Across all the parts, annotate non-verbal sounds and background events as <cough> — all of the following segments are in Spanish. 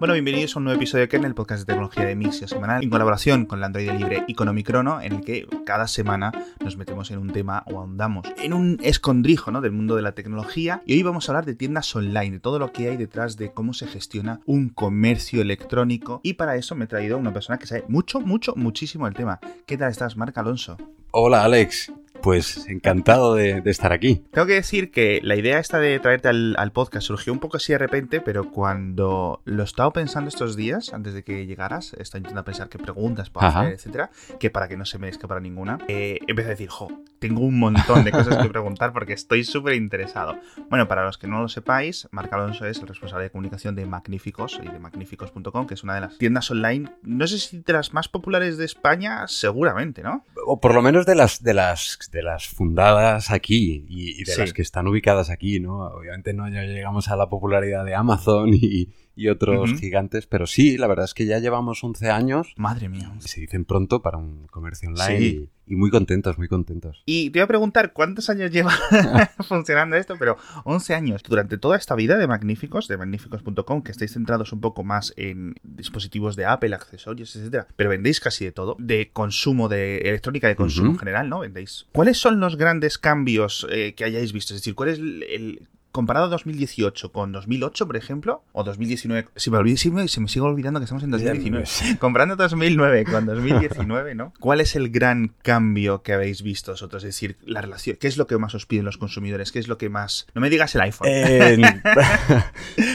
Bueno, bienvenidos a un nuevo episodio de Kernel, el podcast de tecnología de Mixio semanal, en colaboración con la Android Libre y con Omicrono, en el que cada semana nos metemos en un tema o ahondamos en un escondrijo ¿no? del mundo de la tecnología. Y hoy vamos a hablar de tiendas online, de todo lo que hay detrás de cómo se gestiona un comercio electrónico. Y para eso me he traído a una persona que sabe mucho, mucho, muchísimo el tema. ¿Qué tal estás, Marc Alonso? Hola, Alex. Pues encantado de, estar aquí. Tengo que decir que la idea esta de traerte al, podcast surgió un poco así de repente, pero cuando lo he estado pensando estos días, antes de que llegaras, he estado intentando pensar qué preguntas para hacer, etcétera, que para que no se me escapara ninguna, eh, empecé a decir, jo, tengo un montón de cosas que <laughs> preguntar porque estoy súper interesado. Bueno, para los que no lo sepáis, Marc Alonso es el responsable de comunicación de Magníficos y de magníficos.com, que es una de las tiendas online, no sé si de las más populares de España, seguramente, ¿no? O por lo menos de las, de las de las fundadas aquí y, de las que están ubicadas aquí, ¿no? Obviamente no llegamos a la popularidad de Amazon y, otros gigantes, pero sí, la verdad es que ya llevamos 11 años. Madre mía. Se dicen pronto para un comercio online y muy contentos, muy contentos. Y te voy a preguntar cuántos años lleva <laughs> <laughs> funcionando esto, pero 11 años. Durante toda esta vida de Magníficos, de magníficos.com, que estáis centrados un poco más en dispositivos de Apple, accesorios, etcétera, pero vendéis casi de todo, de consumo de electrónica de consumo en general, ¿no? Vendéis. ¿Cuáles son los grandes cambios eh, que hayáis visto? Es decir, ¿cuál es el comparado 2018 con 2008, por ejemplo, o 2019, si me olvido, si me, se me sigue olvidando que estamos en 2019, <laughs> comparando 2009 con 2019, ¿no? ¿Cuál es el gran cambio que habéis visto vosotros? Es decir, la relación, ¿qué es lo que más os piden los consumidores? ¿Qué es lo que más... No me digas el iPhone. <laughs>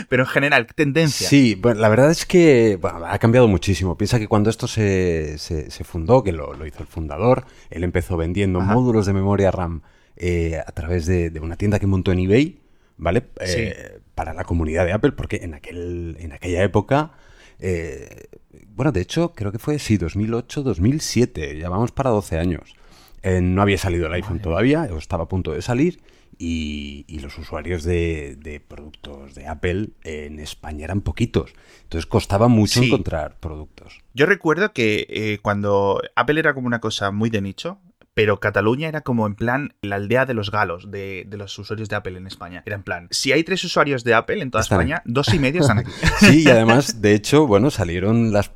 Pero en general, tendencia. Sí, bueno, la verdad es que ha cambiado muchísimo. Piensa que cuando esto se, se, fundó, que lo, hizo el fundador, él empezó vendiendo módulos de memoria RAM eh, a través de, de una tienda que montó en eBay ¿vale? Eh, para la comunidad de Apple, porque en, aquel, en aquella época, eh, bueno, de hecho, creo que fue, sí, 2008, 2007, ya vamos para 12 años. Eh, no había salido el iPhone todavía, o estaba a punto de salir, y, los usuarios de, productos de Apple en España eran poquitos. Entonces costaba mucho encontrar productos. Yo recuerdo que cuando Apple era como una cosa muy de nicho, pero Cataluña era como en plan la aldea de los galos, de, los usuarios de Apple en España. Era en plan, si hay tres usuarios de Apple en toda España, dos y medio están aquí. <laughs> Sí, y además, de hecho, bueno, salieron las,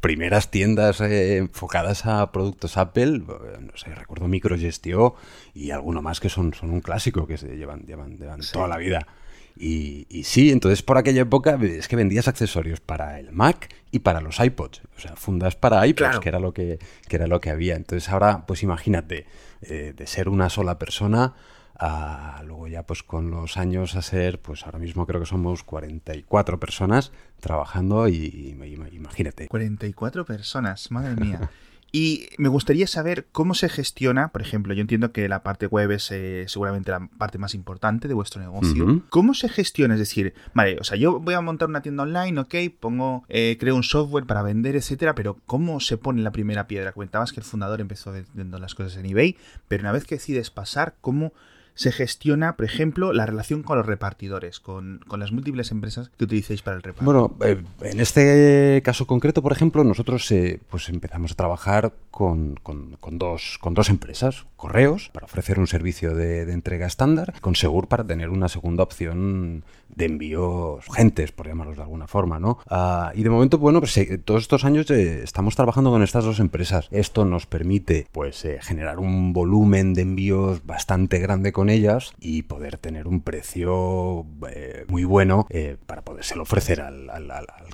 primeras tiendas eh, enfocadas a productos Apple, no sé, recuerdo Microgestio y alguno más que son, son un clásico que se llevan, llevan, toda la vida. Y, sí, entonces por aquella época es que vendías accesorios para el Mac y para los iPods, o sea, fundas para iPods, que era lo que, era lo que había. Entonces ahora, pues imagínate, eh, de ser una sola persona a luego ya pues con los años a ser, pues ahora mismo creo que somos 44 personas trabajando y, y imagínate. 44 personas, madre mía. <laughs> Y me gustaría saber cómo se gestiona, por ejemplo, yo entiendo que la parte web es eh, seguramente la parte más importante de vuestro negocio. ¿Cómo se gestiona? Es decir, vale, o sea, yo voy a montar una tienda online, ok, pongo, eh, creo un software para vender, etcétera, pero ¿cómo se pone la primera piedra? Comentabas que el fundador empezó vendiendo las cosas en eBay, pero una vez que decides pasar, ¿cómo se gestiona, por ejemplo, la relación con los repartidores, con, las múltiples empresas que utilicéis para el reparto? Bueno, eh, en este caso concreto, por ejemplo, nosotros eh, pues empezamos a trabajar con, dos, con dos empresas, Correos, para ofrecer un servicio de, entrega estándar, con Segur para tener una segunda opción de envíos urgentes, por llamarlos de alguna forma, ¿no? Ah, y de momento, bueno, pues eh, todos estos años estamos trabajando con estas dos empresas. Esto nos permite, pues, generar un volumen de envíos bastante grande con ellas y poder tener un precio eh, muy bueno eh, para podérselo ofrecer al,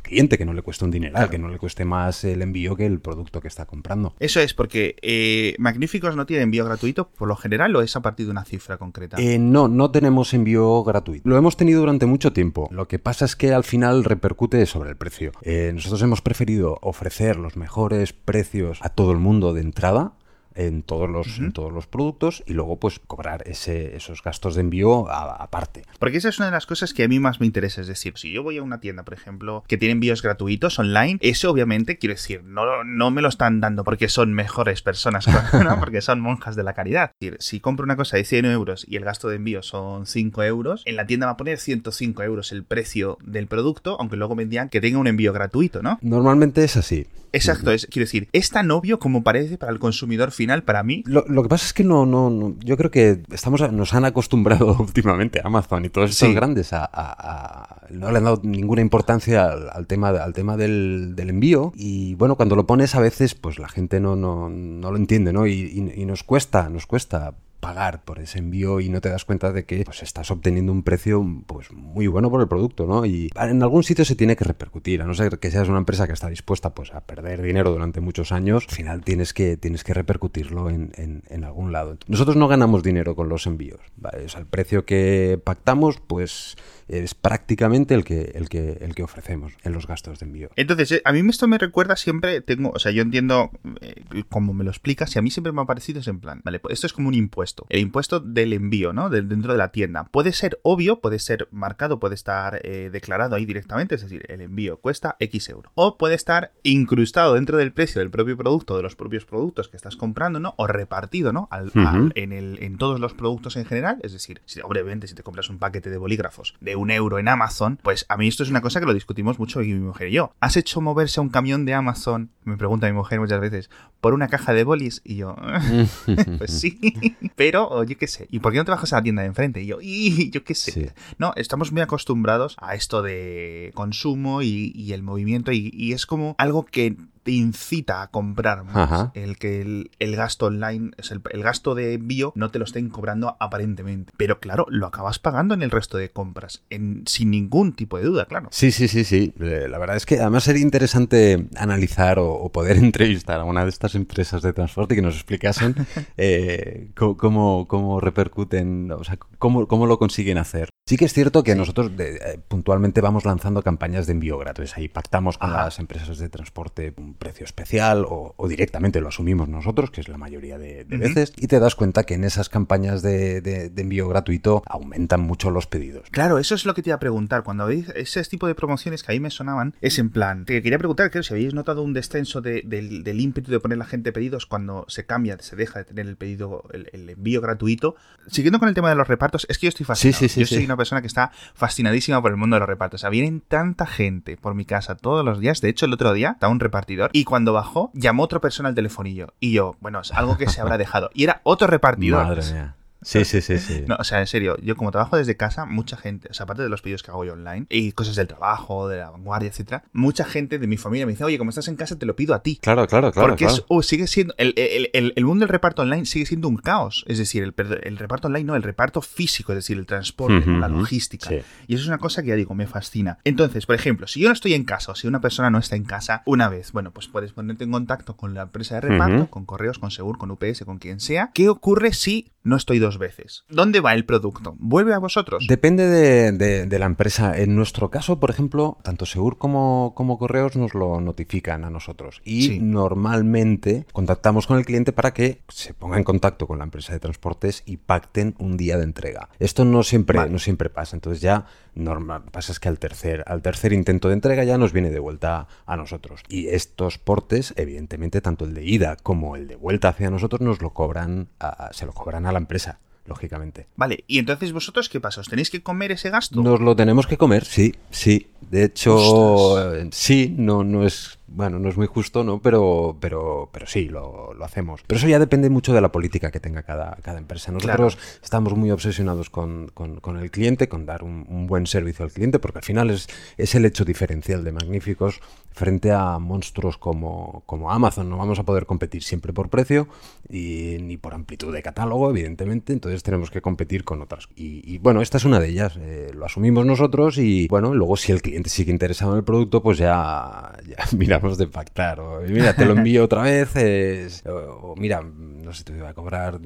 cliente, que no le cueste un dineral, que no le cueste más el envío que el producto que está comprando. Eso es, porque eh, Magníficos no tiene envío gratuito por lo general o es a partir de una cifra concreta. no, no tenemos envío gratuito. Lo hemos tenido durante mucho tiempo. Lo que pasa es que al final repercute sobre el precio. nosotros hemos preferido ofrecer los mejores precios a todo el mundo de entrada en todos los, en todos los productos y luego pues cobrar ese, esos gastos de envío aparte. Porque esa es una de las cosas que a mí más me interesa. Es decir, si yo voy a una tienda, por ejemplo, que tiene envíos gratuitos online, eso obviamente quiero decir, no, no me lo están dando porque son mejores personas, <laughs> <laughs> porque son monjas de la caridad. Es decir, si compro una cosa de 100 euros y el gasto de envío son 5 euros, en la tienda va a poner 105 euros el precio del producto, aunque luego me que tenga un envío gratuito, ¿no? Normalmente es así. Exacto, es, quiero decir, es tan obvio como parece para el consumidor final final, para mí. Lo, lo que pasa es que no, no, no, yo creo que estamos, nos han acostumbrado <laughs> últimamente Amazon y todos estos Sí. grandes a, a- a- no le han dado ninguna importancia al, al tema, al tema del, del envío. Y bueno, cuando lo pones a veces, pues la gente no, no, no lo entiende, ¿no? Y, y- y nos cuesta, nos cuesta pagar por ese envío y no te das cuenta de que pues estás obteniendo un precio pues muy bueno por el producto, ¿no? Y en algún sitio se tiene que repercutir, a no ser que seas una empresa que está dispuesta pues a perder dinero durante muchos años, al final tienes que, tienes que repercutirlo en, en- algún lado. Nosotros no ganamos dinero con los envíos, ¿vale? O sea, el precio que pactamos pues es prácticamente el que, el que, el que ofrecemos en los gastos de envío. Entonces, eh, a mí esto me recuerda siempre, tengo, o sea, yo entiendo eh, cómo me lo explicas y a mí siempre me ha parecido es en plan, vale, esto es como un impuesto, el impuesto del envío, ¿no? Del- dentro de la tienda. Puede ser obvio, puede ser marcado, puede estar eh, declarado ahí directamente, es decir, el envío cuesta X euros. O puede estar incrustado dentro del precio del propio producto, de los propios productos que estás comprando, ¿no? O repartido, ¿no? Al- Ujú. al- en, el, en todos los productos en general, es decir, si, obviamente si te compras un paquete de bolígrafos de un euro en Amazon, pues a mí esto es una cosa que lo discutimos mucho y mi mujer y yo. ¿Has hecho moverse a un camión de Amazon? Me pregunta mi mujer muchas veces, por una caja de bolis y yo, <laughs> pues sí, <laughs> pero o yo qué sé, ¿y por qué no te bajas a la tienda de enfrente? Y yo, y yo qué sé. Sí. No, estamos muy acostumbrados a esto de consumo y, y el movimiento y, y es como algo que te incita a comprar más. Ajá. El que el, el gasto online, es el, el gasto de envío no te lo estén cobrando aparentemente. Pero claro, lo acabas pagando en el resto de compras, en, sin ningún tipo de duda, claro. Sí, sí, sí, sí. Eh, La verdad es que además sería interesante analizar o, o poder <laughs> entrevistar a una de estas empresas de transporte y que nos explicasen <laughs> eh, cómo, cómo repercuten, o sea, cómo, cómo lo consiguen hacer. Sí que es cierto que nosotros eh, puntualmente vamos lanzando campañas de envío gratis. Ahí pactamos con Ajá. las empresas de transporte un precio especial o, o directamente lo asumimos nosotros, que es la mayoría de, veces, y te das cuenta que en esas campañas de, de- de envío gratuito aumentan mucho los pedidos. Claro, eso es lo que te iba a preguntar. Cuando veis ese tipo de promociones que ahí me sonaban, es en plan, te quería preguntar, creo, si habéis notado un descenso de- del, del ímpetu de poner la gente pedidos cuando se cambia, se deja de tener el pedido, el, el envío gratuito. Siguiendo con el tema de los repartos, es que yo estoy fascinado. Sí, sí, sí, yo sí. soy una persona que está fascinadísima por el mundo de los repartos. O sea, vienen tanta gente por mi casa todos los días. De hecho, el otro día estaba un repartidor y cuando bajó, llamó otra persona al telefonillo. Y yo, bueno, es algo que se habrá dejado. Y era otro repartidor. Madre mía. Sí, sí, sí, sí. No, o sea, en serio, yo como trabajo desde casa, mucha gente, o sea, aparte de los pedidos que hago yo online y cosas del trabajo, de la vanguardia, etcétera, mucha gente de mi familia me dice, oye, como estás en casa, te lo pido a ti. Claro, claro, claro. Porque claro. es, oh, sigue siendo. El, el- el- el mundo del reparto online sigue siendo un caos. Es decir, el, reparto online no, el reparto físico, es decir, el transporte, la logística. Sí. Y eso es una cosa que ya digo, me fascina. Entonces, por ejemplo, si yo no estoy en casa o si una persona no está en casa una vez, bueno, pues puedes ponerte en contacto con la empresa de reparto, con correos, con Segur, con UPS, con quien sea. ¿Qué ocurre si no estoy dos veces? ¿Dónde va el producto? ¿Vuelve a vosotros? Depende de, de- de la empresa. En nuestro caso, por ejemplo, tanto Segur como, como Correos nos lo notifican a nosotros. Y Sí. normalmente contactamos con el cliente para que se ponga en contacto con la empresa de transportes y pacten un día de entrega. Esto no siempre, Vale. no siempre pasa. Entonces ya normal, pasa es que al tercer, al tercer intento de entrega ya nos viene de vuelta a nosotros. Y estos portes, evidentemente, tanto el de ida como el de vuelta hacia nosotros, nos lo cobran, a- se lo cobran a la empresa, lógicamente. Vale, y entonces vosotros, ¿qué pasa? ¿Os tenéis que comer ese gasto? Nos lo tenemos que comer, sí, sí. De hecho, Ostras. eh, sí, no, no es, bueno, no es muy justo, ¿no? Pero, pero, pero sí, lo, lo hacemos. Pero eso ya depende mucho de la política que tenga cada, cada empresa. Nosotros estamos muy obsesionados con, con- con el cliente, con dar un, un buen servicio al cliente, porque al final es, es el hecho diferencial de Magníficos frente a monstruos como, como Amazon. No vamos a poder competir siempre por precio y ni por amplitud de catálogo, evidentemente. Entonces tenemos que competir con otras. Y, y, bueno, esta es una de ellas. eh, lo asumimos nosotros y bueno, luego si el cliente sigue interesado en el producto, pues ya, ya <laughs> miramos de pactar. O mira, te lo <laughs> envío otra vez. o, o, mira, no sé, te voy a cobrar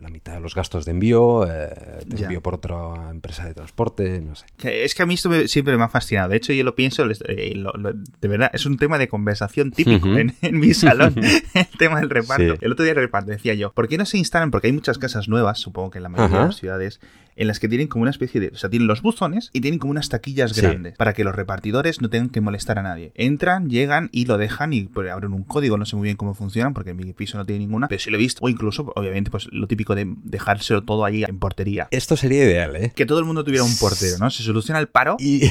la mitad de los gastos de envío. eh, te Ya. envío por otra empresa de transporte, no sé. Es que a mí esto me- siempre me ha fascinado. De hecho, yo lo pienso, eh, lo- lo- de verdad, es un tema de conversación típico en, en mi salón, <laughs> <laughs> el tema del reparto. Sí. El otro día el reparto decía yo, ¿por qué no se instalan? Porque hay muchas casas nuevas, supongo que en la mayoría de las ciudades, en las que tienen como una especie de. O sea, tienen los buzones y tienen como unas taquillas grandes para que los repartidores no tengan que molestar a nadie. Entran, llegan y lo dejan y pues, abren un código. No sé muy bien cómo funcionan porque en mi piso no tiene ninguna, pero sí lo he visto. O incluso, obviamente, pues lo típico de dejárselo todo ahí en portería. Esto sería ideal, ¿eh? Que todo el mundo tuviera un portero, ¿no? Se soluciona el paro. Y,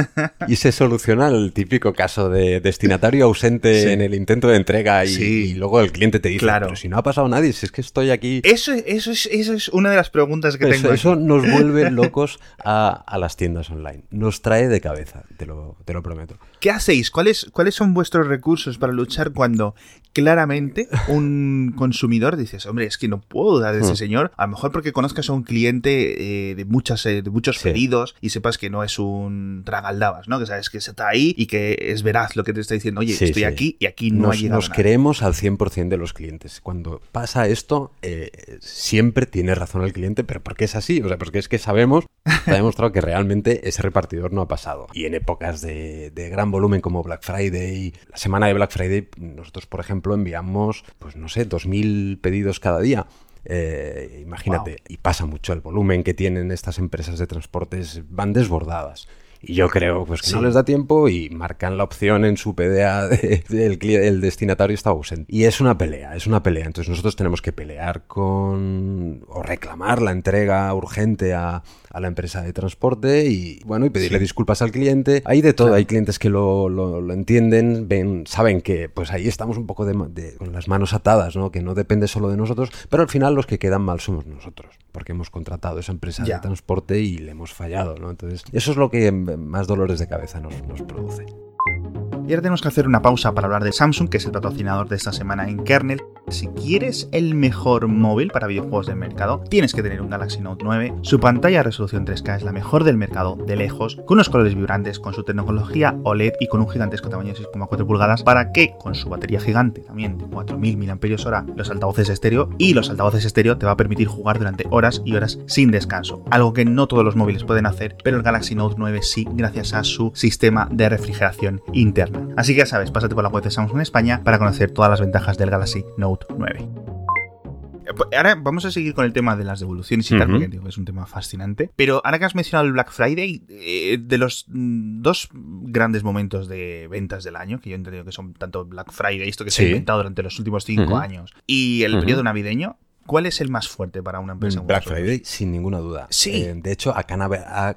<laughs> y se soluciona el típico caso de destinatario ausente en el intento de entrega y, luego el cliente te dice, claro. pero si no ha pasado nadie, si es que estoy aquí. Eso, eso, es, eso es una de las preguntas que tengo. Eso nos vuelve locos a, las tiendas online. Nos trae de cabeza, te lo, te lo prometo. ¿Qué hacéis? ¿Cuáles, ¿Cuáles son vuestros recursos para luchar cuando claramente un consumidor dices, hombre, es que no puedo dar a ese hmm. señor? A lo mejor porque conozcas a un cliente eh, de, muchas, eh, de muchos pedidos y sepas que no es un tragaldabas, ¿no? Que sabes que está ahí y que es veraz lo que te está diciendo. Oye, estoy aquí y aquí no nos, ha llegado Nos queremos al 100% de los clientes. Cuando pasa esto, eh, siempre tiene razón el cliente, pero porque es así, o sea, porque es que sabemos, ha demostrado que realmente ese repartidor no ha pasado. Y en épocas de, de gran volumen como Black Friday, la semana de Black Friday, nosotros, por ejemplo, enviamos, pues no sé, 2.000 pedidos cada día. Eh, imagínate, y pasa mucho el volumen que tienen estas empresas de transportes, van desbordadas. Y yo creo pues que no les da tiempo y marcan la opción en su PDA <laughs> del de, el destinatario está ausente. Y es una pelea, es una pelea. Entonces nosotros tenemos que pelear con o reclamar la entrega urgente a, a la empresa de transporte y bueno, y pedirle disculpas al cliente. Hay de todo, hay clientes que lo, lo, entienden, ven, saben que pues ahí estamos un poco de, con las manos atadas, ¿no? Que no depende solo de nosotros, pero al final los que quedan mal somos nosotros, porque hemos contratado esa empresa de transporte y le hemos fallado, ¿no? Entonces, eso es lo que más dolores de cabeza nos, nos produce. Y ahora tenemos que hacer una pausa para hablar de Samsung, que es el patrocinador de esta semana en Kernel. Si quieres el mejor móvil para videojuegos del mercado, tienes que tener un Galaxy Note 9. Su pantalla resolución 3K es la mejor del mercado de lejos, con unos colores vibrantes, con su tecnología OLED y con un gigantesco tamaño de 6,4 pulgadas para que con su batería gigante también de 4000 mAh, los altavoces estéreo y los altavoces estéreo te va a permitir jugar durante horas y horas sin descanso. Algo que no todos los móviles pueden hacer, pero el Galaxy Note 9 sí gracias a su sistema de refrigeración interna. Así que ya sabes, pásate por la web de Samsung en España para conocer todas las ventajas del Galaxy Note 9. Eh, pues, ahora vamos a seguir con el tema de las devoluciones y tal, porque es un tema fascinante. Pero ahora que has mencionado el Black Friday, eh, de los mm, dos grandes momentos de ventas del año, que yo he entendido que son tanto Black Friday, esto que se ha inventado durante los últimos cinco años, y el periodo navideño, ¿Cuál es el más fuerte para una empresa? Black Friday, sin ninguna duda. Sí. Eh, de hecho, acá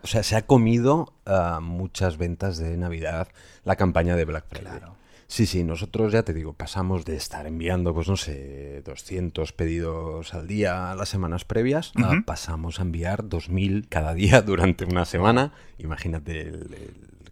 o sea, se ha comido uh, muchas ventas de Navidad la campaña de Black Friday. Claro. Sí, sí, nosotros ya te digo, pasamos de estar enviando, pues no sé, 200 pedidos al día las semanas previas, a pasamos a enviar 2000 cada día <laughs> durante una semana. Imagínate el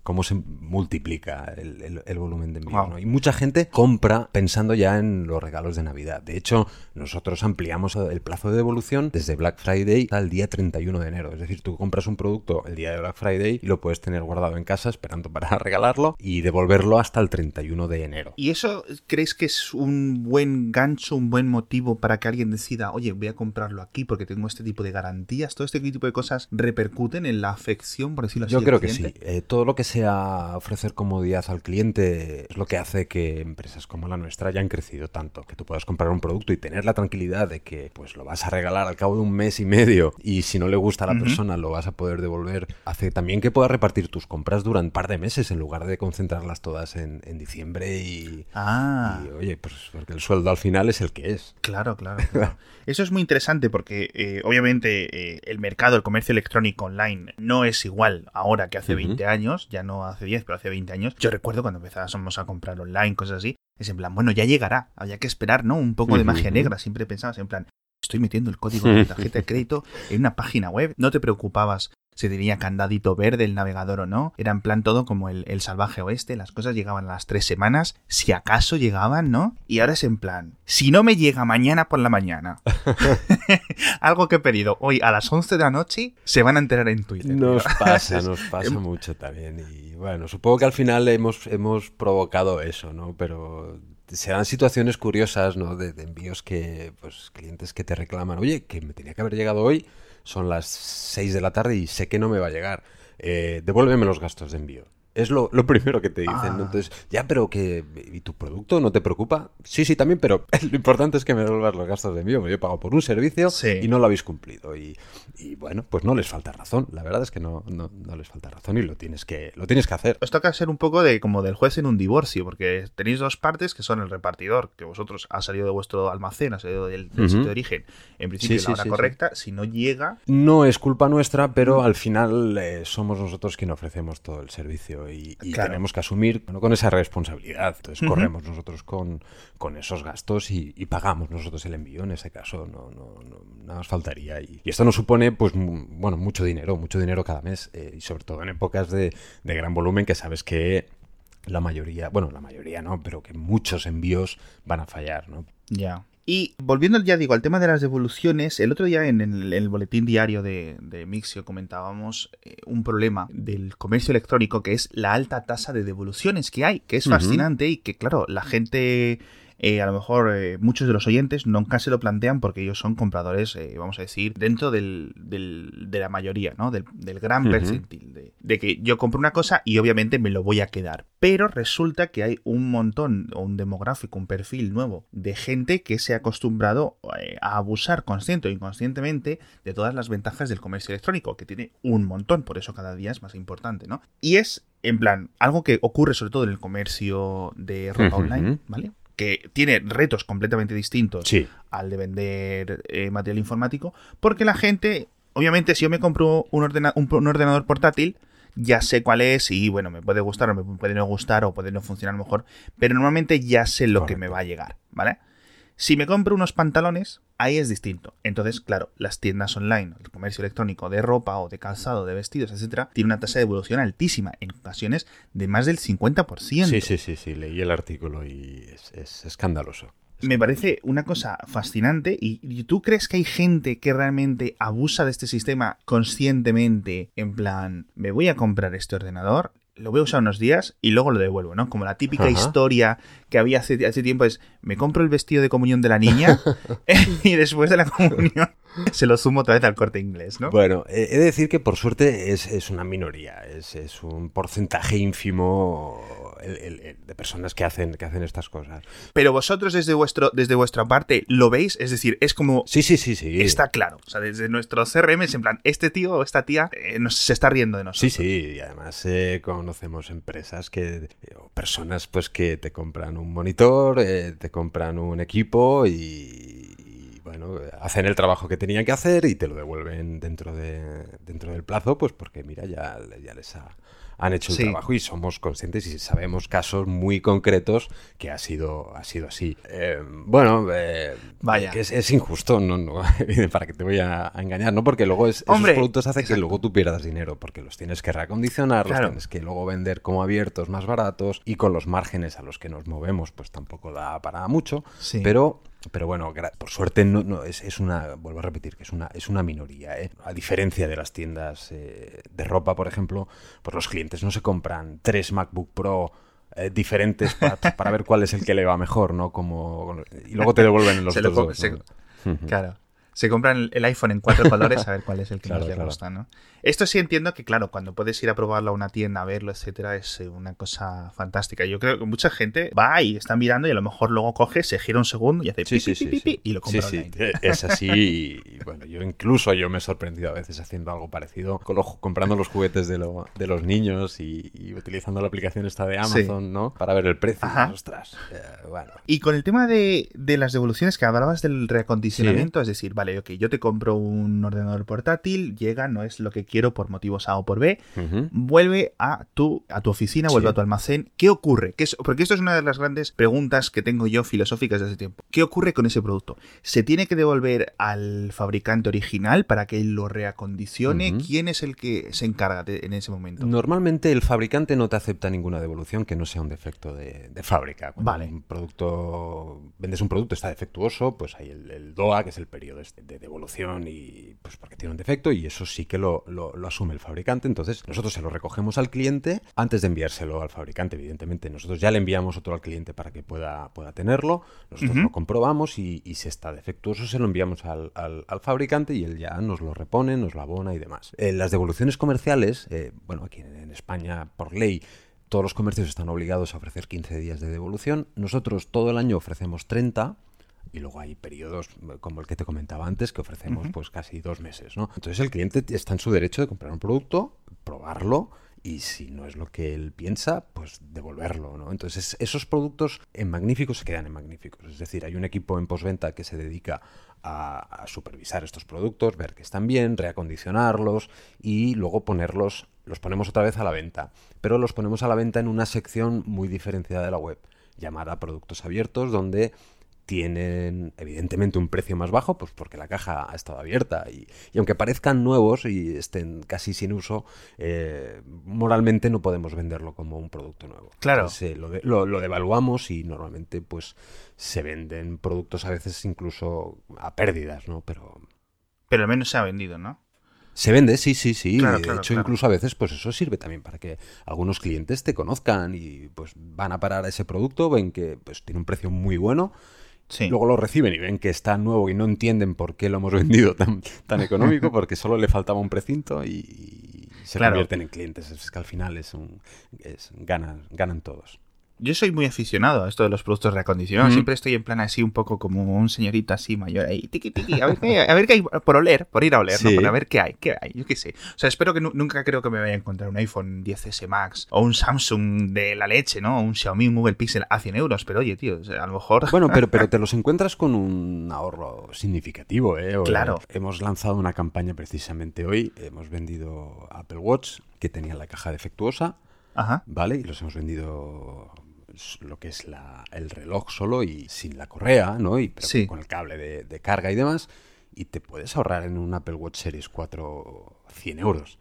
cómo se multiplica el, volumen de envío. Y mucha gente compra pensando ya en los regalos de Navidad. De hecho, nosotros ampliamos el plazo de devolución desde Black Friday al día 31 de enero. Es decir, tú compras un producto el día de Black Friday y lo puedes tener guardado en casa esperando <laughs> para regalarlo y devolverlo hasta el 31 de enero. ¿Y eso crees que es un buen gancho, un buen motivo para que alguien decida, oye, voy a comprarlo aquí porque tengo este tipo de garantías? ¿Todo este tipo de cosas repercuten en la afección, por decirlo así? Yo creo que sí. Eh, todo lo que a ofrecer comodidad al cliente es lo que hace que empresas como la nuestra hayan crecido tanto. Que tú puedas comprar un producto y tener la tranquilidad de que pues lo vas a regalar al cabo de un mes y medio y si no le gusta a la persona lo vas a poder devolver. Hace también que puedas repartir tus compras durante un par de meses en lugar de concentrarlas todas en, diciembre y, ah. oye, pues porque el sueldo al final es el que es. Claro, <laughs> claro. Eso es muy interesante porque eh, obviamente eh, el mercado, el comercio electrónico online no es igual ahora que hace 20 años, ya no hace 10, pero hace 20 años. Yo recuerdo cuando empezábamos a comprar online, cosas así, es en plan, bueno, ya llegará, había que esperar, ¿no? Un poco de magia negra, siempre pensabas en plan, estoy metiendo el código de la <laughs> tarjeta de crédito en una página web, no te preocupabas se tenía candadito verde el navegador o no. Era en plan todo como el, salvaje oeste. Las cosas llegaban a las tres semanas. Si acaso llegaban, ¿no? Y ahora es en plan, si no me llega mañana por la mañana. <laughs> <laughs> Algo que he pedido hoy a las 11 de la noche, se van a enterar en Twitter. Nos <laughs> pasa, nos pasa mucho también. Y bueno, supongo que al final hemos, hemos provocado eso, ¿no? Pero se dan situaciones curiosas, ¿no? De, de, envíos que, pues, clientes que te reclaman, oye, que me tenía que haber llegado hoy son las 6 de la tarde y sé que no me va a llegar. Eh, devuélveme los gastos de envío. Es lo, lo primero que te dicen. Ah. ¿no? Entonces, ya, pero que. ¿Y tu producto no te preocupa? Sí, sí, también, pero <laughs> lo importante es que me devuelvas los gastos de envío. Yo he pagado por un servicio Sí. y no lo habéis cumplido. Y, y, bueno, pues no les falta razón. La verdad es que no, no, no les falta razón y lo tienes que, lo tienes que hacer. Os toca ser un poco de como del juez en un divorcio, porque tenéis dos partes que son el repartidor, que vosotros ha salido de vuestro almacén, ha salido del, sitio de origen, en principio Sí, la hora sí, correcta, si no llega, No es culpa nuestra, pero al final eh, somos nosotros quien ofrecemos todo el servicio y, y Claro. tenemos que asumir bueno, con esa responsabilidad. Entonces corremos nosotros con, con esos gastos y, y pagamos nosotros el envío en ese caso. No, no, no- nada más faltaría. Y, y esto nos supone, pues, bueno, mucho dinero, mucho dinero cada mes eh, y sobre todo en épocas de, de gran volumen que sabes que la mayoría, bueno, la mayoría no, pero que muchos envíos van a fallar, ¿no? Ya. Y volviendo, ya digo, al tema de las devoluciones, el otro día en el, en el boletín diario de, de Mixio comentábamos eh, un problema del comercio electrónico que es la alta tasa de devoluciones que hay, que es fascinante y que, claro, la gente, eh, a lo mejor eh, muchos de los oyentes nunca se lo plantean porque ellos son compradores, eh, vamos a decir, dentro del, del- de la mayoría, ¿no? Del, del gran percentil de, de que yo compro una cosa y obviamente me lo voy a quedar. Pero resulta que hay un montón, o un demográfico, un perfil nuevo de gente que se ha acostumbrado a abusar consciente o inconscientemente de todas las ventajas del comercio electrónico, que tiene un montón, por eso cada día es más importante, ¿no? Y es, en plan, algo que ocurre sobre todo en el comercio de ropa online, ¿vale? Que tiene retos completamente distintos Sí. al de vender eh, material informático, porque la gente, obviamente, si yo me compro un, ordena- un- un ordenador portátil, ya sé cuál es y bueno, me puede gustar o me puede no gustar o puede no funcionar mejor, pero normalmente ya sé lo que me va a llegar, ¿vale? Si me compro unos pantalones, ahí es distinto. Entonces, claro, las tiendas online, el comercio electrónico de ropa o de calzado, de vestidos, etcétera, tiene una tasa de evolución altísima, en ocasiones de más del 50%. Sí, sí, sí, sí, leí el artículo y es, es escandaloso. Me parece una cosa fascinante y, y tú crees que hay gente que realmente abusa de este sistema conscientemente en plan, me voy a comprar este ordenador, lo voy a usar unos días y luego lo devuelvo, ¿no? Como la típica Ajá. historia que había hace, hace tiempo es, me compro el vestido de comunión de la niña <laughs> <laughs> y después de la comunión se lo sumo otra vez al corte inglés, ¿no? Bueno, he de decir que por suerte es, es una minoría, es, es un porcentaje ínfimo el- el- el de personas que hacen, que hacen estas cosas. Pero vosotros desde, vuestro, desde vuestra parte lo veis, es decir, es como... Sí, sí, sí, sí. Está claro, o sea, desde nuestro CRM es en plan, este tío o esta tía eh, nos, se está riendo de nosotros. Sí, sí, y además eh, conocemos empresas que, eh, o personas pues que te compran un monitor, eh, te compran un equipo y, bueno, hacen el trabajo que tenían que hacer y te lo devuelven dentro, de, dentro del plazo, pues porque mira, ya, ya les ha- han hecho el Sí. trabajo y somos conscientes y sabemos casos muy concretos que ha sido, ha sido así. Eh, bueno, eh, Vaya. que es, es injusto, no, no, <laughs> para que te voy a, a engañar, ¿no? Porque luego es, Hombre, esos productos hacen que luego tú pierdas dinero, porque los tienes que reacondicionar, Claro. los tienes que luego vender como abiertos más baratos y con los márgenes a los que nos movemos, pues tampoco da para mucho. Sí. Pero, pero bueno, por suerte no, no, es, es una, vuelvo a repetir, que es una, es una minoría. ¿eh? A diferencia de las tiendas eh, de ropa, por ejemplo, pues los clientes no se compran tres MacBook Pro. eh, diferentes pa- <laughs> para ver cuál es el que le va mejor, ¿no? Como y luego te devuelven los <laughs> Se otros dos, se- ¿no? Claro. Se compran el- el iPhone en cuatro <laughs> colores a ver cuál es el que Claro, más le claro. gusta, ¿no? Esto sí entiendo que, claro, cuando puedes ir a probarlo a una tienda, a verlo, etcétera, es eh, una cosa fantástica. Yo creo que mucha gente va y está mirando y a lo mejor luego coge, se gira un segundo y hace Sí, pi, sí, pi, y lo compra Sí, sí, online. eh, es así y, y, bueno, yo incluso yo me he sorprendido a veces haciendo algo parecido, con lo- comprando los juguetes de, lo- de los niños y, y utilizando la aplicación esta de Amazon, ¿no? Para ver el precio. Ajá. Ostras, eh, bueno. Y con el tema de, de las devoluciones que hablabas del reacondicionamiento, es decir, vale, ok, yo te compro un ordenador portátil, llega, no es lo que quiero por motivos A o por B, Ujú. vuelve a tu, a tu oficina, Sí. vuelve a tu almacén. ¿Qué ocurre? ¿Qué es- porque esto es una de las grandes preguntas que tengo yo filosóficas desde hace tiempo. ¿Qué ocurre con ese producto? ¿Se tiene que devolver al fabricante original para que él lo reacondicione? ¿Quién es el que se encarga de- en ese momento? Normalmente el fabricante no te acepta ninguna devolución que no sea un defecto de, de fábrica. Cuando Vale. Un producto, vendes un producto, está defectuoso, pues hay el, el DOA, que es el periodo de pues de devolución y pues porque tiene un defecto y eso sí que lo, lo, asume el fabricante. Entonces nosotros se lo recogemos al cliente antes de enviárselo al fabricante, evidentemente. Nosotros ya le enviamos otro al cliente para que pueda, pueda tenerlo, nosotros lo comprobamos y, si está defectuoso se lo enviamos al, al, fabricante y él ya nos lo repone, nos lo abona y demás. Eh, las devoluciones comerciales, eh, bueno, aquí en España por ley todos los comercios están obligados a ofrecer 15 días de devolución. Nosotros todo el año ofrecemos 30 y luego hay periodos eh, como el que te comentaba antes que ofrecemos pues casi dos meses, ¿no? Entonces el cliente está en su derecho de comprar un producto, probarlo y si no es lo que él piensa, pues devolverlo, ¿no? Entonces esos productos en magníficos se quedan en magníficos. Es decir, hay un equipo en postventa que se dedica a, supervisar estos productos, ver que están bien, reacondicionarlos y luego ponerlos, los ponemos otra vez a la venta. Pero los ponemos a la venta en una sección muy diferenciada de la web, llamada productos abiertos, donde tienen evidentemente un precio más bajo, pues porque la caja ha estado abierta y, aunque parezcan nuevos y estén casi sin uso, eh, moralmente no podemos venderlo como un producto nuevo. Claro. lo, lo, devaluamos y normalmente pues se venden productos a veces incluso a pérdidas, ¿no? Pero... Pero al menos se ha vendido, ¿no? Se vende, sí, sí, sí. de hecho, incluso a veces, pues eso sirve también para que algunos clientes te conozcan y pues van a parar a ese producto, ven que pues tiene un precio muy bueno Luego lo reciben y ven que está nuevo y no entienden por qué lo hemos <laughs> vendido tan, tan económico, <laughs> porque solo le faltaba un precinto y, se convierten en clientes. Es que al final es un, ganan, ganan todos. Yo soy muy aficionado a esto de los productos reacondicionados. Siempre estoy en plan así, un poco como un señorito así mayor ahí, tiqui, tiqui, a ver, qué hay, por oler, por ir a oler, ¿no? Por ver qué hay, qué hay, yo qué sé. O sea, espero que nunca creo que me vaya a encontrar un iPhone 10S Max o un Samsung de la leche, ¿no? O un Xiaomi Google Pixel a 100 euros, pero oye, tío, a lo mejor... Bueno, pero, <laughs> pero te los encuentras con un ahorro significativo, ¿eh? claro. Hemos lanzado una campaña precisamente hoy, hemos vendido Apple Watch que tenía la caja defectuosa. Ajá. ¿Vale? Y los hemos vendido lo que es el reloj solo y sin la correa, ¿no? Y con el cable de, carga y demás. Y te puedes ahorrar en un Apple Watch Series 4 100 euros.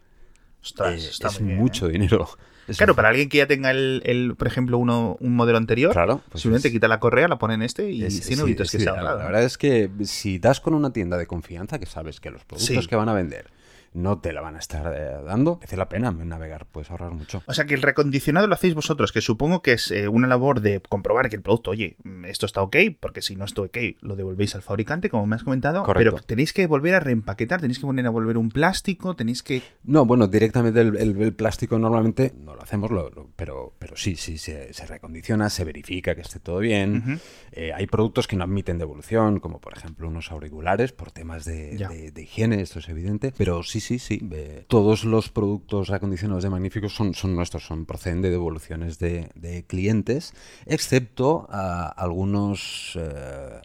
Ostras, eh, es mucho ¿eh? dinero. claro, para alguien que ya tenga el, por ejemplo, uno, un modelo anterior, claro, pues simplemente quita la correa, la pone en este y 100 euros que se La verdad es que si das con una tienda de confianza que sabes que los productos que van a vender no te la van a estar eh, dando. Merece la pena navegar, puedes ahorrar mucho. O sea que el recondicionado lo hacéis vosotros, que supongo que es eh, una labor de comprobar que el producto, oye, mm, esto está ok, porque si no está ok, lo devolvéis al fabricante, como me has comentado. Pero tenéis que volver a reempaquetar, tenéis que poner a volver un plástico, tenéis que. No, bueno, directamente el, plástico normalmente no lo hacemos, pero, pero sí, sí, se, recondiciona, se verifica que esté todo bien. Eh, hay productos que no admiten devolución, como por ejemplo unos auriculares, por temas de, de, de higiene, esto es evidente, pero sí sí, sí, todos los productos acondicionados de Magníficos son, son nuestros, son proceden de devoluciones de, clientes, excepto a algunos eh,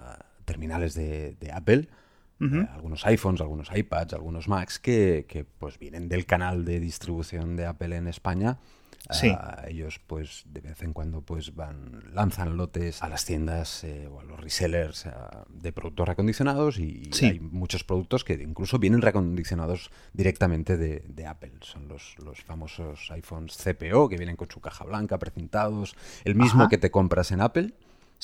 terminales de, Apple. Eh, algunos iPhones, algunos iPads, algunos Macs que, que, pues vienen del canal de distribución de Apple en España Sí. ellos pues de vez en cuando pues van lanzan lotes a las tiendas eh, o a los resellers de productos recondicionados y, hay muchos productos que incluso vienen recondicionados directamente de, Apple. Son los, los, famosos iPhones CPO que vienen con su caja blanca, precintados, el mismo que te compras en Apple.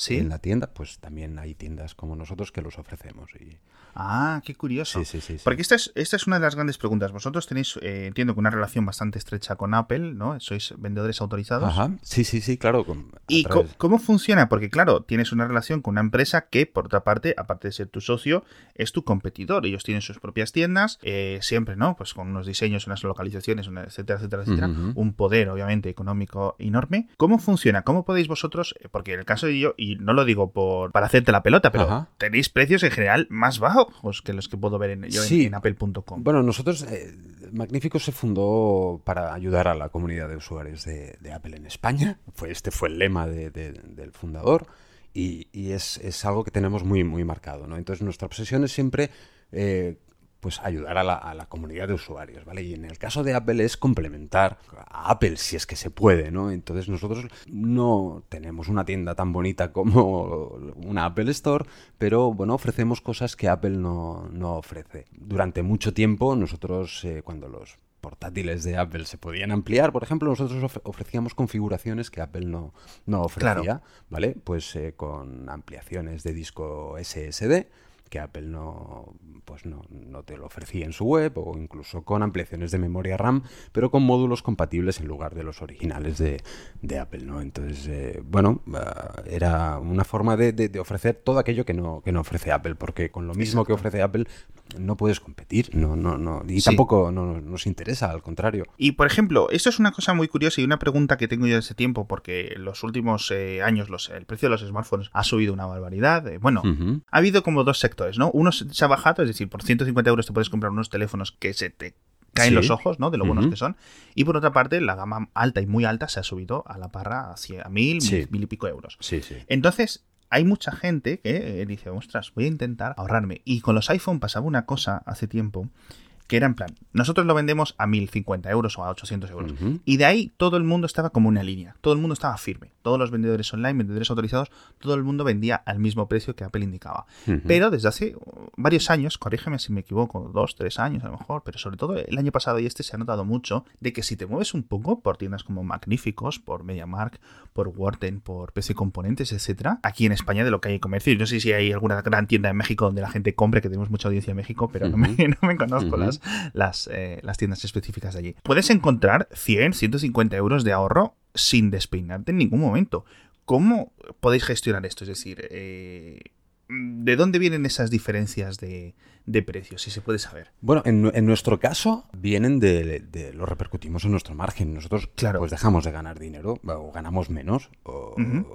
En la tienda, pues también hay tiendas como nosotros que los ofrecemos. Y, Ah, qué curioso. Sí, sí, sí, Porque esta es, esta es una de las grandes preguntas. Vosotros tenéis, eh, entiendo que una relación bastante estrecha con Apple, ¿no? Sois vendedores autorizados. Ajá. Sí, sí, sí, claro. ¿Y cómo funciona? Porque, claro, tienes una relación con una empresa que, por otra parte, aparte de ser tu socio, es tu competidor. Ellos tienen sus propias tiendas, eh, siempre, ¿no? Pues con unos diseños, unas localizaciones, etcétera, etcétera, etcétera. Un poder, obviamente, económico enorme. ¿Cómo funciona? ¿Cómo podéis vosotros? Eh, porque en el caso de yo, y no lo digo por para hacerte la pelota, pero tenéis precios en general más bajos que los que puedo ver en, yo en, apple.com. Bueno, nosotros, eh, Magnífico se fundó para ayudar a la comunidad de usuarios de, Apple en España. Fue, este fue el lema del fundador y, es, algo que tenemos muy, muy marcado. ¿no? Entonces, nuestra obsesión es siempre eh, pues ayudar a la, comunidad de usuarios, ¿vale? Y en el caso de Apple es complementar a Apple si es que se puede, ¿no? Entonces nosotros no tenemos una tienda tan bonita como una Apple Store, pero bueno, ofrecemos cosas que Apple no, ofrece. Durante mucho tiempo nosotros, eh, cuando los portátiles de Apple se podían ampliar, por ejemplo, nosotros ofrecíamos configuraciones que Apple no, no ofrecía, ¿vale? Pues eh, con ampliaciones de disco SSD, que Apple no, pues no, no te lo ofrecía en su web o incluso con ampliaciones de memoria RAM, pero con módulos compatibles en lugar de los originales de, de Apple, ¿no? Entonces, eh, bueno, uh, era una forma de, de, de, ofrecer todo aquello que no, que no ofrece Apple, porque con lo mismo Exacto. que ofrece Apple no puedes competir, no, no, no, y sí. tampoco no, nos interesa, al contrario. Y por ejemplo, esto es una cosa muy curiosa y una pregunta que tengo yo desde tiempo, porque en los últimos eh, años los, el precio de los smartphones ha subido una barbaridad. Eh, bueno, uh -huh. ha habido como dos sectores, ¿no? Uno se ha bajado, es decir, por 150 euros te puedes comprar unos teléfonos que se te caen sí. los ojos, ¿no? De lo buenos uh -huh. que son. Y por otra parte, la gama alta y muy alta se ha subido a la parra a, mil, sí. mil, mil, y pico euros. Sí, sí. Entonces, hay mucha gente que eh, dice, ostras, voy a intentar ahorrarme. Y con los iPhone pasaba una cosa hace tiempo que era en plan, nosotros lo vendemos a 1050 euros o a 800 euros. Uh -huh. Y de ahí todo el mundo estaba como una línea, todo el mundo estaba firme. Todos los vendedores online, vendedores autorizados, todo el mundo vendía al mismo precio que Apple indicaba. Uh -huh. Pero desde hace varios años, corrígeme si me equivoco, dos, tres años a lo mejor, pero sobre todo el año pasado y este se ha notado mucho de que si te mueves un poco por tiendas como Magníficos, por MediaMark, por Warten, por PC Componentes, etcétera, aquí en España de lo que hay comercio, yo no sé si hay alguna gran tienda en México donde la gente compre, que tenemos mucha audiencia en México, pero uh -huh. no, me, <laughs> no, me, conozco las, las, eh, las tiendas específicas de allí. Puedes encontrar 100, 150 euros de ahorro sin despeinarte en ningún momento. ¿Cómo podéis gestionar esto? Es decir, eh, ¿de dónde vienen esas diferencias de, de, precios, si se puede saber? Bueno, en, en nuestro caso vienen de, de, lo repercutimos en nuestro margen. Nosotros claro. pues dejamos de ganar dinero o ganamos menos. O, uh -huh.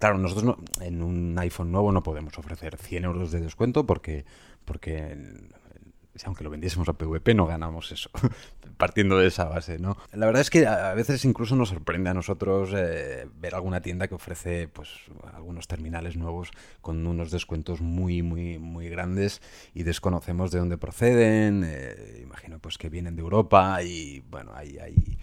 Claro, nosotros no, en un iPhone nuevo no podemos ofrecer 100 euros de descuento porque, porque aunque lo vendiésemos a PVP, no ganamos eso, <laughs> partiendo de esa base, ¿no? La verdad es que a veces incluso nos sorprende a nosotros eh, ver alguna tienda que ofrece, pues, algunos terminales nuevos con unos descuentos muy, muy, muy grandes y desconocemos de dónde proceden, eh, imagino, pues, que vienen de Europa y, bueno, hay... hay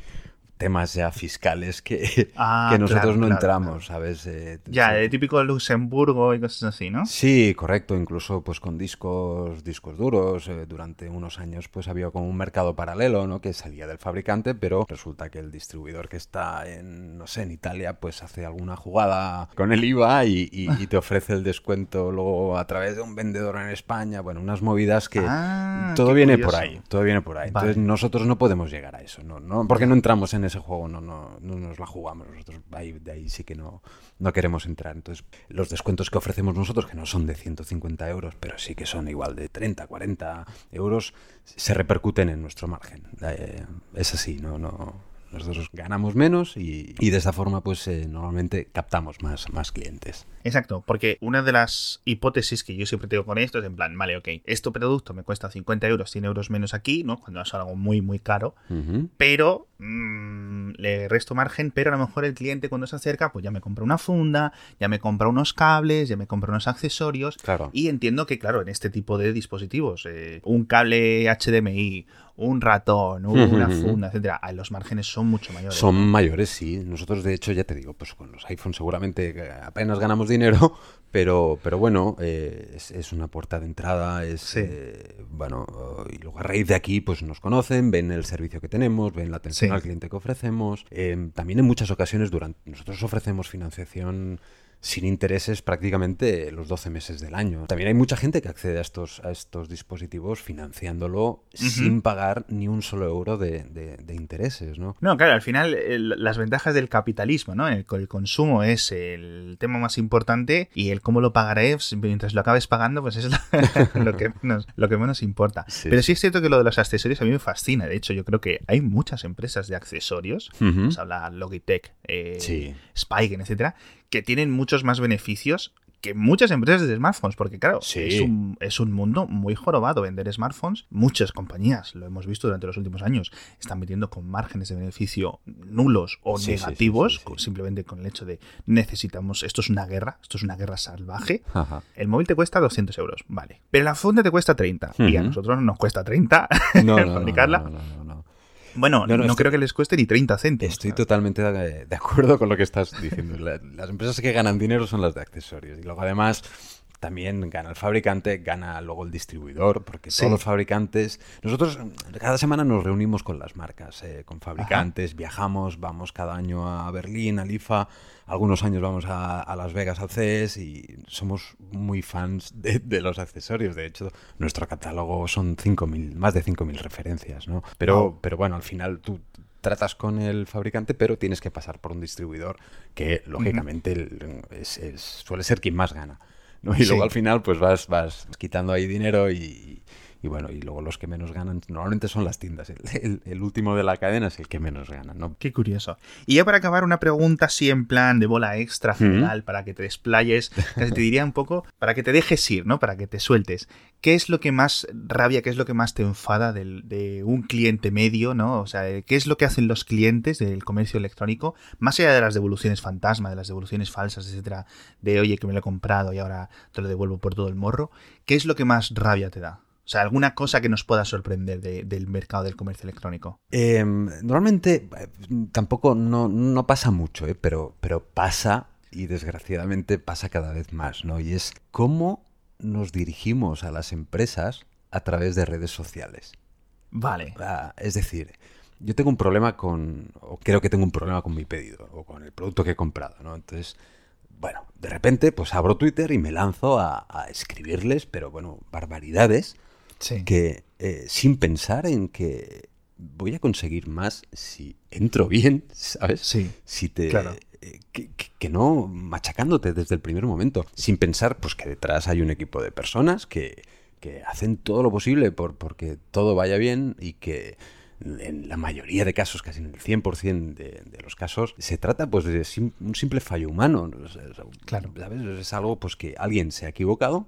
temas ya fiscales que, ah, que nosotros claro, no entramos, claro. ¿sabes? Eh, ya, de típico Luxemburgo y cosas así, ¿no? Sí, correcto, incluso pues con discos, discos duros, eh, durante unos años pues había como un mercado paralelo, ¿no? Que salía del fabricante, pero resulta que el distribuidor que está en, no sé, en Italia, pues hace alguna jugada con el IVA y, y, y te ofrece el descuento luego a través de un vendedor en España, bueno, unas movidas que ah, todo viene curioso. por ahí, todo viene por ahí. Vale. Entonces nosotros no podemos llegar a eso, ¿no? ¿no? Porque no entramos en ese juego no, no, no nos la jugamos nosotros. Ahí, de ahí sí que no, no queremos entrar. Entonces, los descuentos que ofrecemos nosotros, que no son de 150 euros, pero sí que son igual de 30, 40 euros, se repercuten en nuestro margen. Eh, es así, no, no, nosotros ganamos menos y, y de esa forma pues eh, normalmente captamos más, más clientes. Exacto, porque una de las hipótesis que yo siempre tengo con esto es en plan, vale, ok, este producto me cuesta 50 euros, 100 euros menos aquí, ¿no? Cuando es algo muy, muy caro, uh -huh. pero mmm, le resto margen, pero a lo mejor el cliente cuando se acerca, pues ya me compra una funda, ya me compra unos cables, ya me compra unos accesorios. Claro. Y entiendo que, claro, en este tipo de dispositivos, eh, un cable HDMI, un ratón, una <laughs> funda, etcétera, los márgenes son mucho mayores. Son ¿no? mayores, sí. Nosotros, de hecho, ya te digo, pues con los iPhones seguramente apenas ganamos dinero, <laughs> pero, pero bueno, eh, es, es, una puerta de entrada, es sí. eh, bueno, y luego a raíz de aquí, pues nos conocen, ven el servicio que tenemos, ven la atención sí. al cliente que ofrecemos. Eh, también en muchas ocasiones, durante nosotros ofrecemos financiación sin intereses prácticamente los 12 meses del año. También hay mucha gente que accede a estos, a estos dispositivos financiándolo uh -huh. sin pagar ni un solo euro de, de, de, intereses, ¿no? No, claro, al final el, las ventajas del capitalismo, ¿no? El, el, consumo es el tema más importante y el cómo lo pagarás mientras lo acabes pagando, pues es lo, <laughs> lo que, menos, lo que menos importa. Sí. Pero sí es cierto que lo de los accesorios a mí me fascina. De hecho, yo creo que hay muchas empresas de accesorios, uh -huh. nos habla Logitech, eh, sí. Spigen, etcétera, que tienen muchos más beneficios que muchas empresas de smartphones, porque claro, sí. es, un, es, un, mundo muy jorobado vender smartphones. Muchas compañías, lo hemos visto durante los últimos años, están metiendo con márgenes de beneficio nulos o sí, negativos, sí, simplemente con el hecho de necesitamos, esto es una guerra, esto es una guerra salvaje. Ajá. El móvil te cuesta 200 euros, vale, pero la funda te cuesta 30 uh -huh. y a nosotros nos cuesta 30 <laughs> no, no, fabricarla. No, no, no, bueno, no, no, no estoy, creo que les cueste ni 30 céntimos. Estoy totalmente de acuerdo con lo que estás diciendo. Las empresas que ganan dinero son las de accesorios. Y luego, además, también gana el fabricante, gana luego el distribuidor, porque Sí. todos los fabricantes. Nosotros mm, cada semana nos reunimos con las marcas, eh, con fabricantes, viajamos, vamos cada año a Berlín, al IFA, algunos años vamos a, a Las Vegas al CES y somos muy fans de, de los accesorios. De hecho, nuestro catálogo son 5.000, más de 5.000 referencias, ¿no? Pero, Wow. pero bueno, al final tú tratas con el fabricante, pero tienes que pasar por un distribuidor que, lógicamente, el- es- es- suele ser quien más gana. ¿No? Y Sí. luego al final, pues vas, vas quitando ahí dinero y, y bueno, y luego los que menos ganan normalmente son las tiendas. El, el- el último de la cadena es el que menos gana, ¿no? Qué curioso. Y ya para acabar, una pregunta así en plan de bola extra general, para que te desplayes, casi te diría un poco, para que te dejes ir, ¿no? Para que te sueltes. ¿Qué es lo que más rabia, qué es lo que más te enfada del- de un cliente medio, ¿no? O sea, ¿qué es lo que hacen los clientes del comercio electrónico? Más allá de las devoluciones fantasma, de las devoluciones falsas, etcétera, de oye, que me lo he comprado y ahora te lo devuelvo por todo el morro, ¿qué es lo que más rabia te da? O sea, alguna cosa que nos pueda sorprender de- del mercado del comercio electrónico. Eh, normalmente eh, tampoco no, no pasa mucho, ¿eh? pero, pero pasa y desgraciadamente pasa cada vez más, ¿no? Y es cómo nos dirigimos a las empresas a través de redes sociales. Vale. Ah, es decir, yo tengo un problema con, o creo que tengo un problema con mi pedido, o con el producto que he comprado, ¿no? Entonces, bueno, de repente, pues abro Twitter y me lanzo a, a escribirles, pero bueno, barbaridades, Sí. que eh, sin pensar en que voy a conseguir más si entro bien, ¿sabes? Sí, Si te... claro. eh, Que, que- que no machacándote desde el primer momento, sin pensar pues que detrás hay un equipo de personas que, que hacen todo lo posible por porque todo vaya bien y que en la mayoría de casos, casi en el 100% de, de los casos, se trata pues de sim- un simple fallo humano. Claro. ¿sabes? Es algo pues que alguien se ha equivocado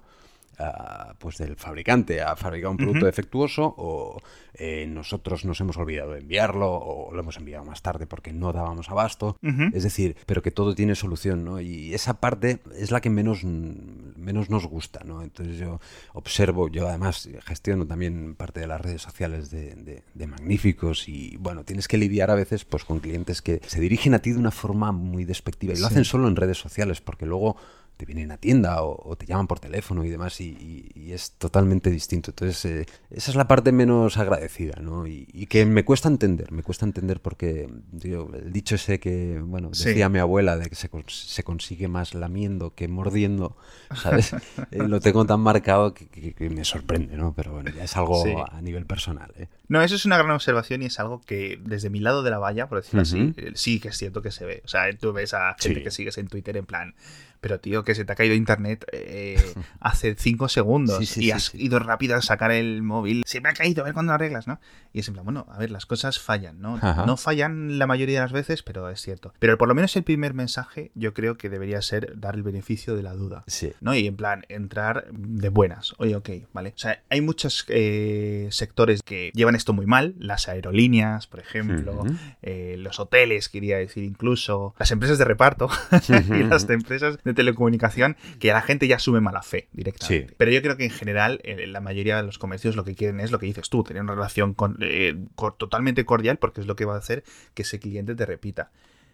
pues del fabricante ha fabricado un producto defectuoso o eh, nosotros nos hemos olvidado de enviarlo o lo hemos enviado más tarde porque no dábamos abasto. Es decir, pero que todo tiene solución, ¿no? Y esa parte es la que menos, menos nos gusta, ¿no? Entonces yo observo, yo además gestiono también parte de las redes sociales de, de- de Magníficos y bueno, tienes que lidiar a veces pues con clientes que se dirigen a ti de una forma muy despectiva y lo hacen solo en redes sociales porque luego te vienen a tienda o, o te llaman por teléfono y demás y, y- y es totalmente distinto. Entonces, eh, esa es la parte menos agradecida, ¿no? Y, y que me cuesta entender, me cuesta entender porque digo, el dicho ese que, bueno, Sí. decía mi abuela de que se, se consigue más lamiendo que mordiendo, ¿sabes? <laughs> Eh, lo tengo tan marcado que, que- que me sorprende, ¿no? Pero bueno, ya es algo Sí. a nivel personal, ¿eh? No, eso es una gran observación y es algo que desde mi lado de la valla, por decirlo así, Ujú. eh, sí que es cierto que se ve. O sea, tú ves a gente Sí. que sigues en Twitter en plan, pero tío, que se te ha caído internet eh, <laughs> hace cinco segundos Sí, sí, y has ido rápido a sacar el móvil. Se me ha caído, a ver cuándo lo arreglas, ¿no? Y es en plan, bueno, a ver, las cosas fallan, ¿no? Ajá. No fallan la mayoría de las veces, pero es cierto. Pero por lo menos el primer mensaje yo creo que debería ser dar el beneficio de la duda. Sí. ¿no? Y en plan, entrar de buenas. Oye, ok, ¿vale? O sea, hay muchos eh, sectores que llevan esto muy mal. Las aerolíneas, por ejemplo, eh, los hoteles, quería decir incluso, las empresas de reparto <laughs> y las de empresas de telecomunicación, que a la gente ya asume mala fe directamente. Sí. Pero yo creo que en general, eh, la mayoría de los comercios lo que quieren es lo que dices tú, tener una relación con- eh, totalmente cordial porque es lo que va a hacer que ese cliente te repita.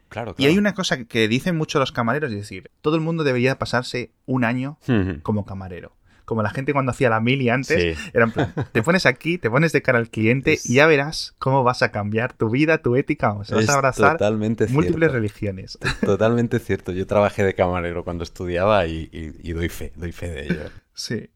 Claro, Y hay una cosa que dicen mucho los camareros, es decir, todo el mundo debería pasarse un año como camarero. Como la gente cuando hacía la mili antes, Sí. era en plan, te pones aquí, te pones de cara al cliente Es- y ya verás cómo vas a cambiar tu vida, tu ética, o sea, vas a abrazar totalmente múltiples cierto. religiones. <laughs> Totalmente cierto. Yo trabajé de camarero cuando estudiaba y, y- y doy fe, doy fe de ello. Sí.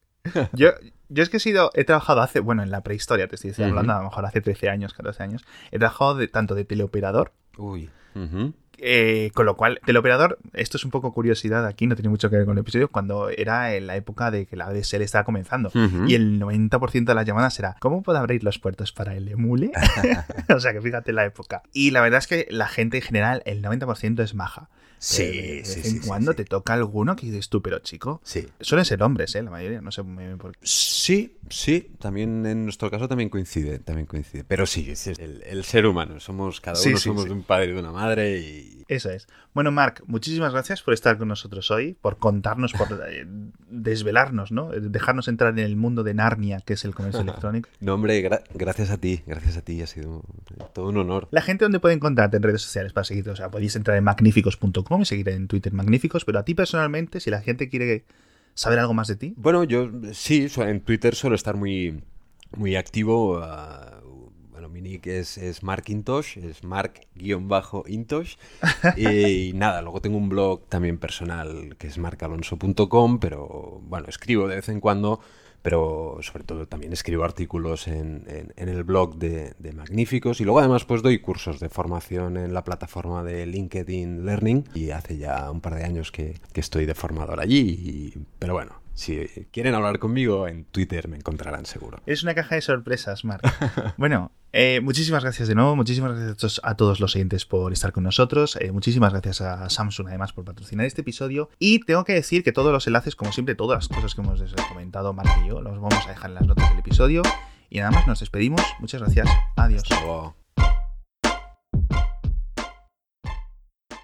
Yo, yo es que he sido, he trabajado hace, bueno, en la prehistoria, te estoy hablando, a lo mejor hace 13 años, 14 años, he trabajado de, tanto de teleoperador, Uy. Ujú. Eh, con lo cual, teleoperador, esto es un poco curiosidad aquí, no tiene mucho que ver con el episodio, cuando era en la época de que la ADSL estaba comenzando. Y el 90% de las llamadas era ¿Cómo puedo abrir los puertos para el emule? <laughs> <laughs> o sea que fíjate la época. Y la verdad es que la gente en general, el 90% es maja. Sí, de vez sí, en sí, cuando sí. te toca alguno que dices tú, pero chico. Sí. Suelen ser hombres, ¿eh? La mayoría, no sé muy bien por qué. Sí, sí, también en nuestro caso también coincide, también coincide. Pero sí, es el, el ser humano, somos, cada uno somos de un padre y de una madre y... Eso es. Bueno, Marc, muchísimas gracias por estar con nosotros hoy, por contarnos, por eh, desvelarnos, ¿no? Dejarnos entrar en el mundo de Narnia, que es el comercio <laughs> electrónico. No, hombre, gra- gracias a ti, gracias a ti, ha sido todo un honor. La gente donde puede encontrarte en redes sociales para seguirte, o sea, podéis entrar en magníficos.com y seguir en Twitter magníficos, pero a ti personalmente, si la gente quiere saber algo más de ti? Bueno, yo sí, en Twitter suelo estar muy, muy activo. Uh, nick es, es Markintosh, es Mark-Intosh. <laughs> y, nada, luego tengo un blog también personal que es marcalonso.com, pero bueno, escribo de vez en cuando pero sobre todo también escribo artículos en, el blog de, Magníficos y luego además pues doy cursos de formación en la plataforma de LinkedIn Learning y hace ya un par de años que, estoy de formador allí, pero bueno, si quieren hablar conmigo en Twitter me encontrarán seguro. Es una caja de sorpresas, Mark. bueno, eh, muchísimas gracias de nuevo, muchísimas gracias a todos los oyentes por estar con nosotros, eh, muchísimas gracias a Samsung además por patrocinar este episodio y tengo que decir que todos los enlaces, como siempre, todas las cosas que hemos comentado Mark y yo, los vamos a dejar en las notas del episodio y nada más nos despedimos, muchas gracias, adiós.